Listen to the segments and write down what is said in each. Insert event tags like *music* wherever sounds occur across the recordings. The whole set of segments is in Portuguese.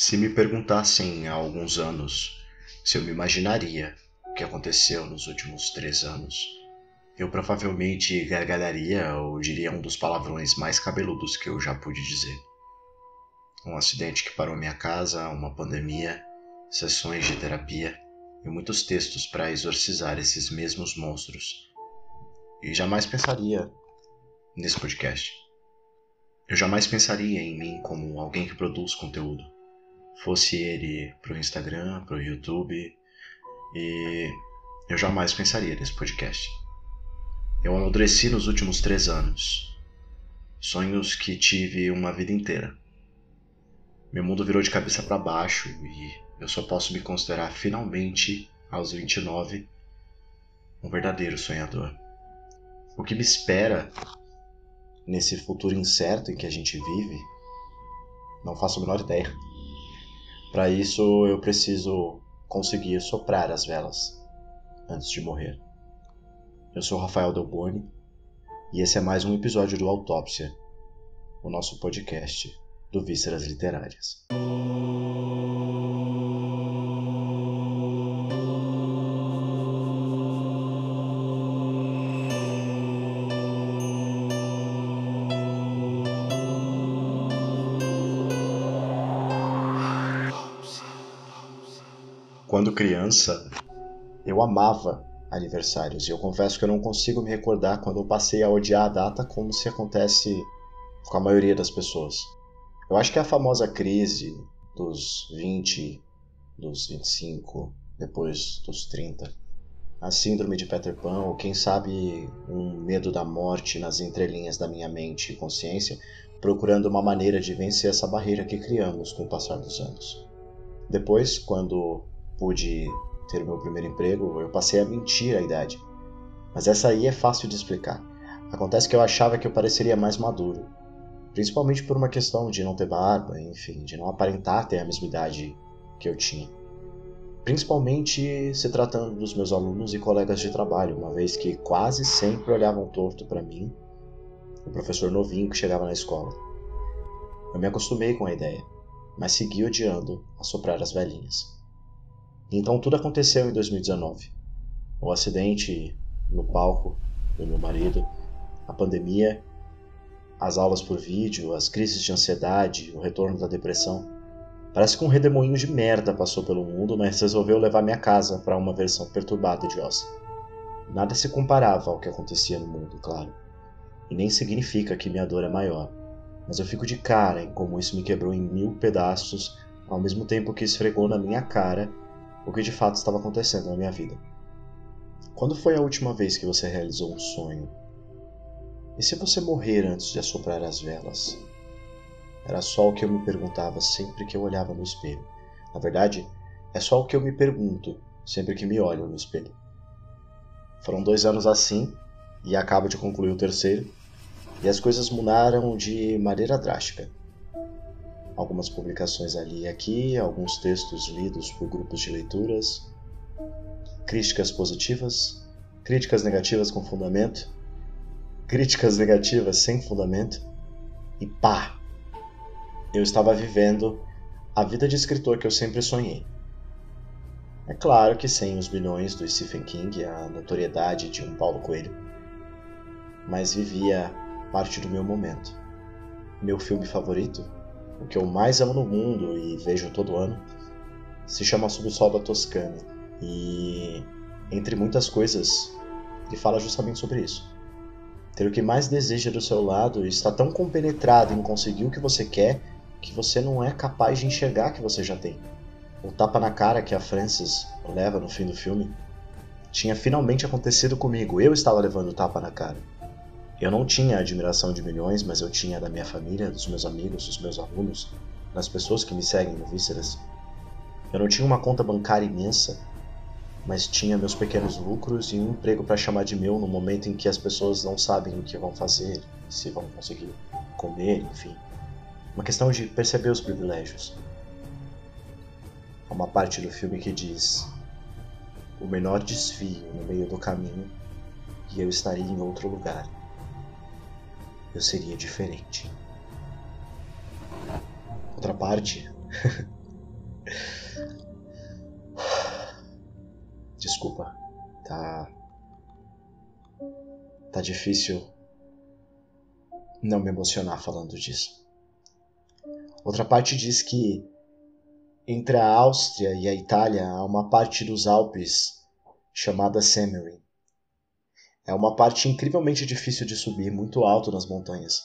Se me perguntassem há alguns anos se eu me imaginaria o que aconteceu nos últimos três anos, eu provavelmente gargalharia ou diria um dos palavrões mais cabeludos que eu já pude dizer. Um acidente que parou minha casa, uma pandemia, sessões de terapia e muitos textos para exorcizar esses mesmos monstros. E jamais pensaria nesse podcast. Eu jamais pensaria em mim como alguém que produz conteúdo fosse ele pro Instagram, pro YouTube, e eu jamais pensaria nesse podcast. Eu amadureci nos últimos três anos. Sonhos que tive uma vida inteira. Meu mundo virou de cabeça para baixo e eu só posso me considerar finalmente, aos 29, um verdadeiro sonhador. O que me espera nesse futuro incerto em que a gente vive, não faço a menor ideia. Para isso, eu preciso conseguir soprar as velas antes de morrer. Eu sou Rafael Delboni e esse é mais um episódio do Autópsia, o nosso podcast do Vísceras Literárias. Quando criança, eu amava aniversários e eu confesso que eu não consigo me recordar quando eu passei a odiar a data como se acontece com a maioria das pessoas. Eu acho que é a famosa crise dos 20, dos 25, depois dos 30, a síndrome de Peter Pan, ou quem sabe um medo da morte nas entrelinhas da minha mente e consciência, procurando uma maneira de vencer essa barreira que criamos com o passar dos anos. Depois, quando pude ter o meu primeiro emprego, eu passei a mentir a idade. Mas essa aí é fácil de explicar. Acontece que eu achava que eu pareceria mais maduro, principalmente por uma questão de não ter barba, enfim, de não aparentar ter a mesma idade que eu tinha. Principalmente se tratando dos meus alunos e colegas de trabalho, uma vez que quase sempre olhavam torto para mim, o professor novinho que chegava na escola. Eu me acostumei com a ideia, mas segui odiando assoprar as velhinhas. Então tudo aconteceu em 2019. O acidente no palco do meu marido, a pandemia, as aulas por vídeo, as crises de ansiedade, o retorno da depressão. Parece que um redemoinho de merda passou pelo mundo, mas resolveu levar minha casa para uma versão perturbada de Ossa. Nada se comparava ao que acontecia no mundo, claro. E nem significa que minha dor é maior. Mas eu fico de cara em como isso me quebrou em mil pedaços, ao mesmo tempo que esfregou na minha cara o que de fato estava acontecendo na minha vida. Quando foi a última vez que você realizou um sonho? E se você morrer antes de assoprar as velas? Era só o que eu me perguntava sempre que eu olhava no espelho. Na verdade, é só o que eu me pergunto sempre que me olho no espelho. Foram dois anos assim, e acabo de concluir o terceiro, e as coisas mudaram de maneira drástica algumas publicações ali e aqui, alguns textos lidos por grupos de leituras, críticas positivas, críticas negativas com fundamento, críticas negativas sem fundamento e pá! Eu estava vivendo a vida de escritor que eu sempre sonhei. É claro que sem os bilhões do Stephen King, a notoriedade de um Paulo Coelho, mas vivia parte do meu momento. Meu filme favorito o que eu mais amo no mundo e vejo todo ano, se chama Sob o Sol da Toscana. E, entre muitas coisas, ele fala justamente sobre isso. Ter o que mais deseja do seu lado e está tão compenetrado em conseguir o que você quer que você não é capaz de enxergar que você já tem. O tapa na cara que a Frances leva no fim do filme tinha finalmente acontecido comigo. Eu estava levando o tapa na cara. Eu não tinha a admiração de milhões, mas eu tinha da minha família, dos meus amigos, dos meus alunos, das pessoas que me seguem no Vísceras. Eu não tinha uma conta bancária imensa, mas tinha meus pequenos lucros e um emprego para chamar de meu no momento em que as pessoas não sabem o que vão fazer, se vão conseguir comer, enfim. Uma questão de perceber os privilégios. Há uma parte do filme que diz: o menor desvio no meio do caminho e eu estaria em outro lugar eu seria diferente. Outra parte *laughs* Desculpa, tá. Tá difícil não me emocionar falando disso. Outra parte diz que entre a Áustria e a Itália há uma parte dos Alpes chamada Semmering. É uma parte incrivelmente difícil de subir, muito alto nas montanhas.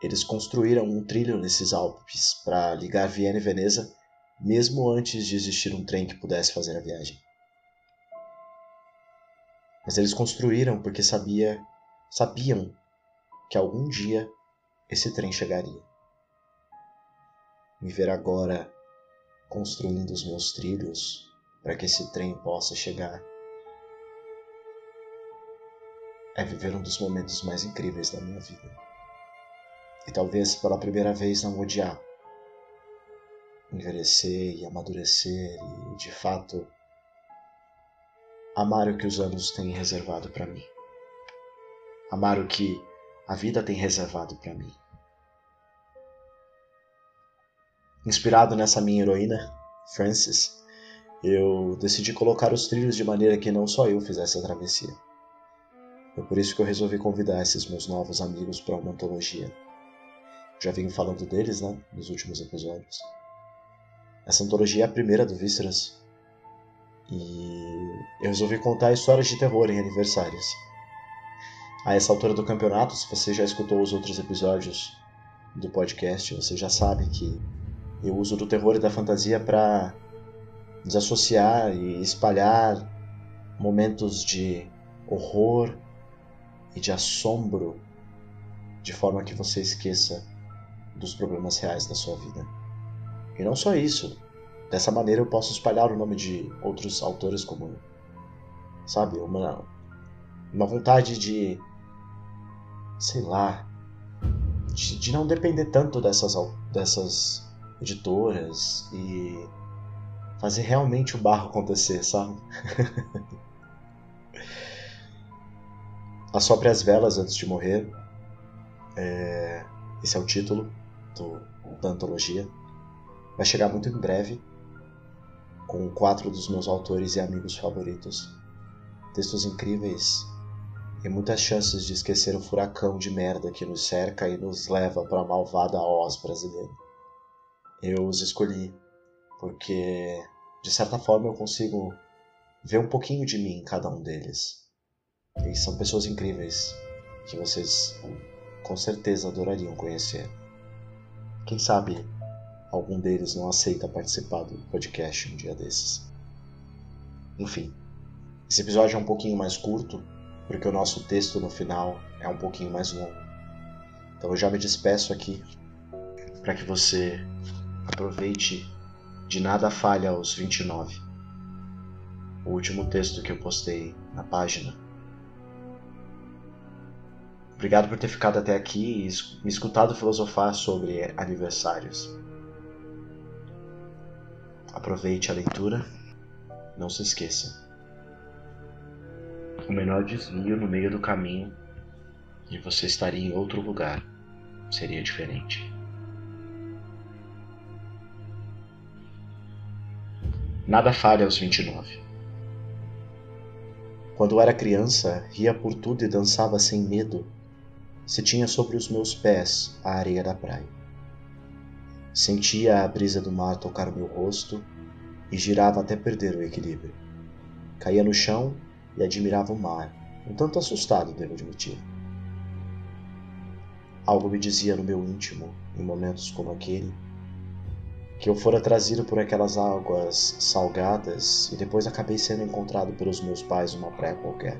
Eles construíram um trilho nesses Alpes para ligar Viena e Veneza, mesmo antes de existir um trem que pudesse fazer a viagem. Mas eles construíram porque sabia, sabiam que algum dia esse trem chegaria. Me ver agora construindo os meus trilhos para que esse trem possa chegar é viver um dos momentos mais incríveis da minha vida e talvez pela primeira vez não odiar. Envelhecer e amadurecer e, de fato, amar o que os anos têm reservado para mim. Amar o que a vida tem reservado para mim. Inspirado nessa minha heroína, Frances, eu decidi colocar os trilhos de maneira que não só eu fizesse a travessia. Foi por isso que eu resolvi convidar esses meus novos amigos para uma antologia já venho falando deles, né, nos últimos episódios. Essa antologia é a primeira do Vísceras. E eu resolvi contar histórias de terror em aniversários. A essa altura do campeonato, se você já escutou os outros episódios do podcast, você já sabe que eu uso do terror e da fantasia para desassociar e espalhar momentos de horror e de assombro de forma que você esqueça dos problemas reais da sua vida. E não só isso. Dessa maneira eu posso espalhar o nome de outros autores como, sabe, uma uma vontade de sei lá, de, de não depender tanto dessas dessas editoras e fazer realmente o barro acontecer, sabe? *laughs* Assopre as velas antes de morrer. É... Esse é o título do, da antologia. Vai chegar muito em breve, com quatro dos meus autores e amigos favoritos. Textos incríveis e muitas chances de esquecer o furacão de merda que nos cerca e nos leva para a malvada Oz brasileira. Eu os escolhi porque, de certa forma, eu consigo ver um pouquinho de mim em cada um deles. E são pessoas incríveis que vocês com certeza adorariam conhecer. Quem sabe algum deles não aceita participar do podcast um dia desses. Enfim, esse episódio é um pouquinho mais curto, porque o nosso texto no final é um pouquinho mais longo. Então eu já me despeço aqui para que você aproveite de nada falha aos 29. O último texto que eu postei na página Obrigado por ter ficado até aqui e me escutado filosofar sobre aniversários. Aproveite a leitura. Não se esqueça. O menor desvio no meio do caminho e você estaria em outro lugar. Seria diferente. Nada falha aos 29. Quando era criança, ria por tudo e dançava sem medo se tinha sobre os meus pés a areia da praia. Sentia a brisa do mar tocar o meu rosto e girava até perder o equilíbrio. Caía no chão e admirava o mar, um tanto assustado, devo admitir. Algo me dizia no meu íntimo, em momentos como aquele, que eu fora trazido por aquelas águas salgadas e depois acabei sendo encontrado pelos meus pais numa praia qualquer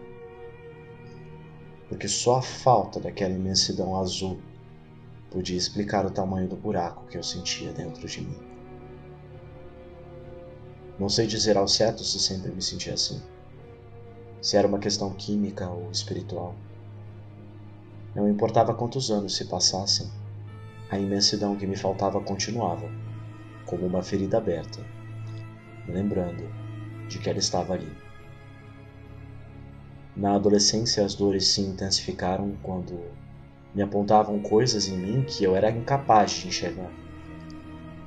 porque só a falta daquela imensidão azul podia explicar o tamanho do buraco que eu sentia dentro de mim. Não sei dizer ao certo se sempre me senti assim, se era uma questão química ou espiritual. Não importava quantos anos se passassem, a imensidão que me faltava continuava, como uma ferida aberta, lembrando de que ela estava ali. Na adolescência, as dores se intensificaram quando me apontavam coisas em mim que eu era incapaz de enxergar.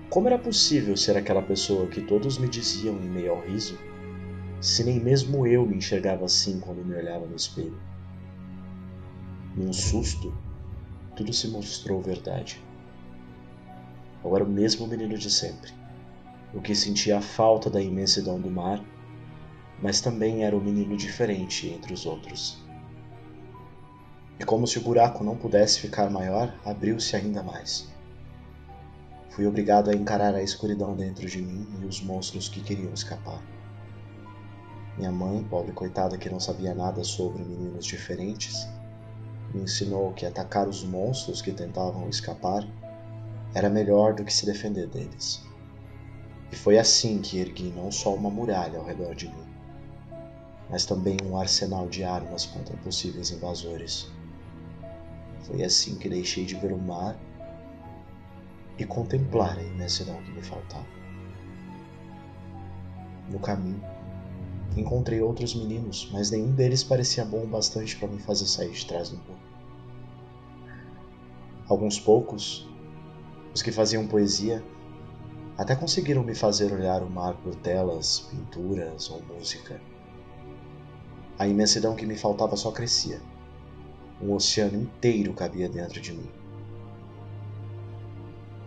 Como era possível ser aquela pessoa que todos me diziam em meio ao riso, se nem mesmo eu me enxergava assim quando me olhava no espelho? Num susto, tudo se mostrou verdade. Eu era o mesmo menino de sempre, o que sentia a falta da imensidão do mar, mas também era o menino diferente entre os outros. E como se o buraco não pudesse ficar maior, abriu-se ainda mais. Fui obrigado a encarar a escuridão dentro de mim e os monstros que queriam escapar. Minha mãe, pobre coitada que não sabia nada sobre meninos diferentes, me ensinou que atacar os monstros que tentavam escapar era melhor do que se defender deles. E foi assim que ergui não só uma muralha ao redor de mim, mas também um arsenal de armas contra possíveis invasores. Foi assim que deixei de ver o mar e contemplar a imensidão que me faltava. No caminho, encontrei outros meninos, mas nenhum deles parecia bom o bastante para me fazer sair de trás do muro. Alguns poucos, os que faziam poesia, até conseguiram me fazer olhar o mar por telas, pinturas ou música. A imensidão que me faltava só crescia. Um oceano inteiro cabia dentro de mim.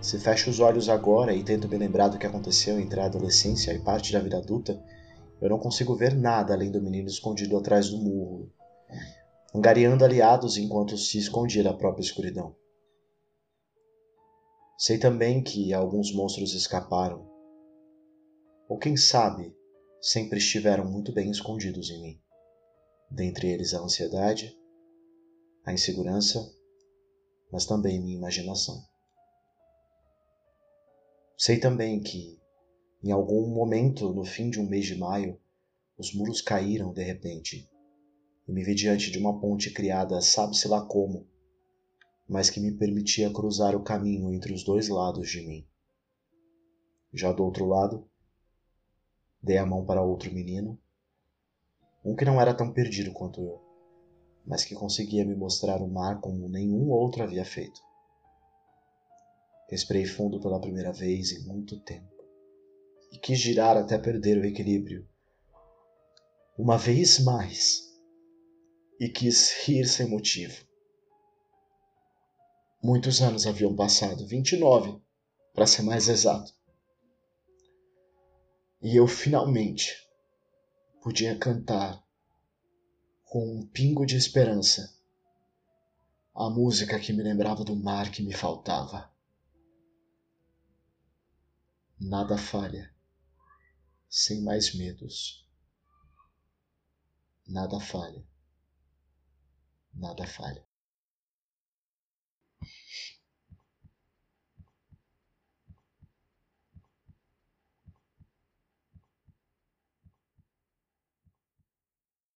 Se fecho os olhos agora e tento me lembrar do que aconteceu entre a adolescência e parte da vida adulta, eu não consigo ver nada além do menino escondido atrás do murro, angariando aliados enquanto se escondia da própria escuridão. Sei também que alguns monstros escaparam, ou quem sabe, sempre estiveram muito bem escondidos em mim. Dentre eles a ansiedade, a insegurança, mas também minha imaginação. Sei também que, em algum momento no fim de um mês de maio, os muros caíram de repente e me vi diante de uma ponte criada sabe-se lá como, mas que me permitia cruzar o caminho entre os dois lados de mim. Já do outro lado, dei a mão para outro menino, um que não era tão perdido quanto eu, mas que conseguia me mostrar o mar como nenhum outro havia feito. Respirei fundo pela primeira vez em muito tempo e quis girar até perder o equilíbrio. Uma vez mais. E quis rir sem motivo. Muitos anos haviam passado 29, para ser mais exato. E eu finalmente podia cantar com um pingo de esperança a música que me lembrava do mar que me faltava. Nada falha, sem mais medos. Nada falha, nada falha.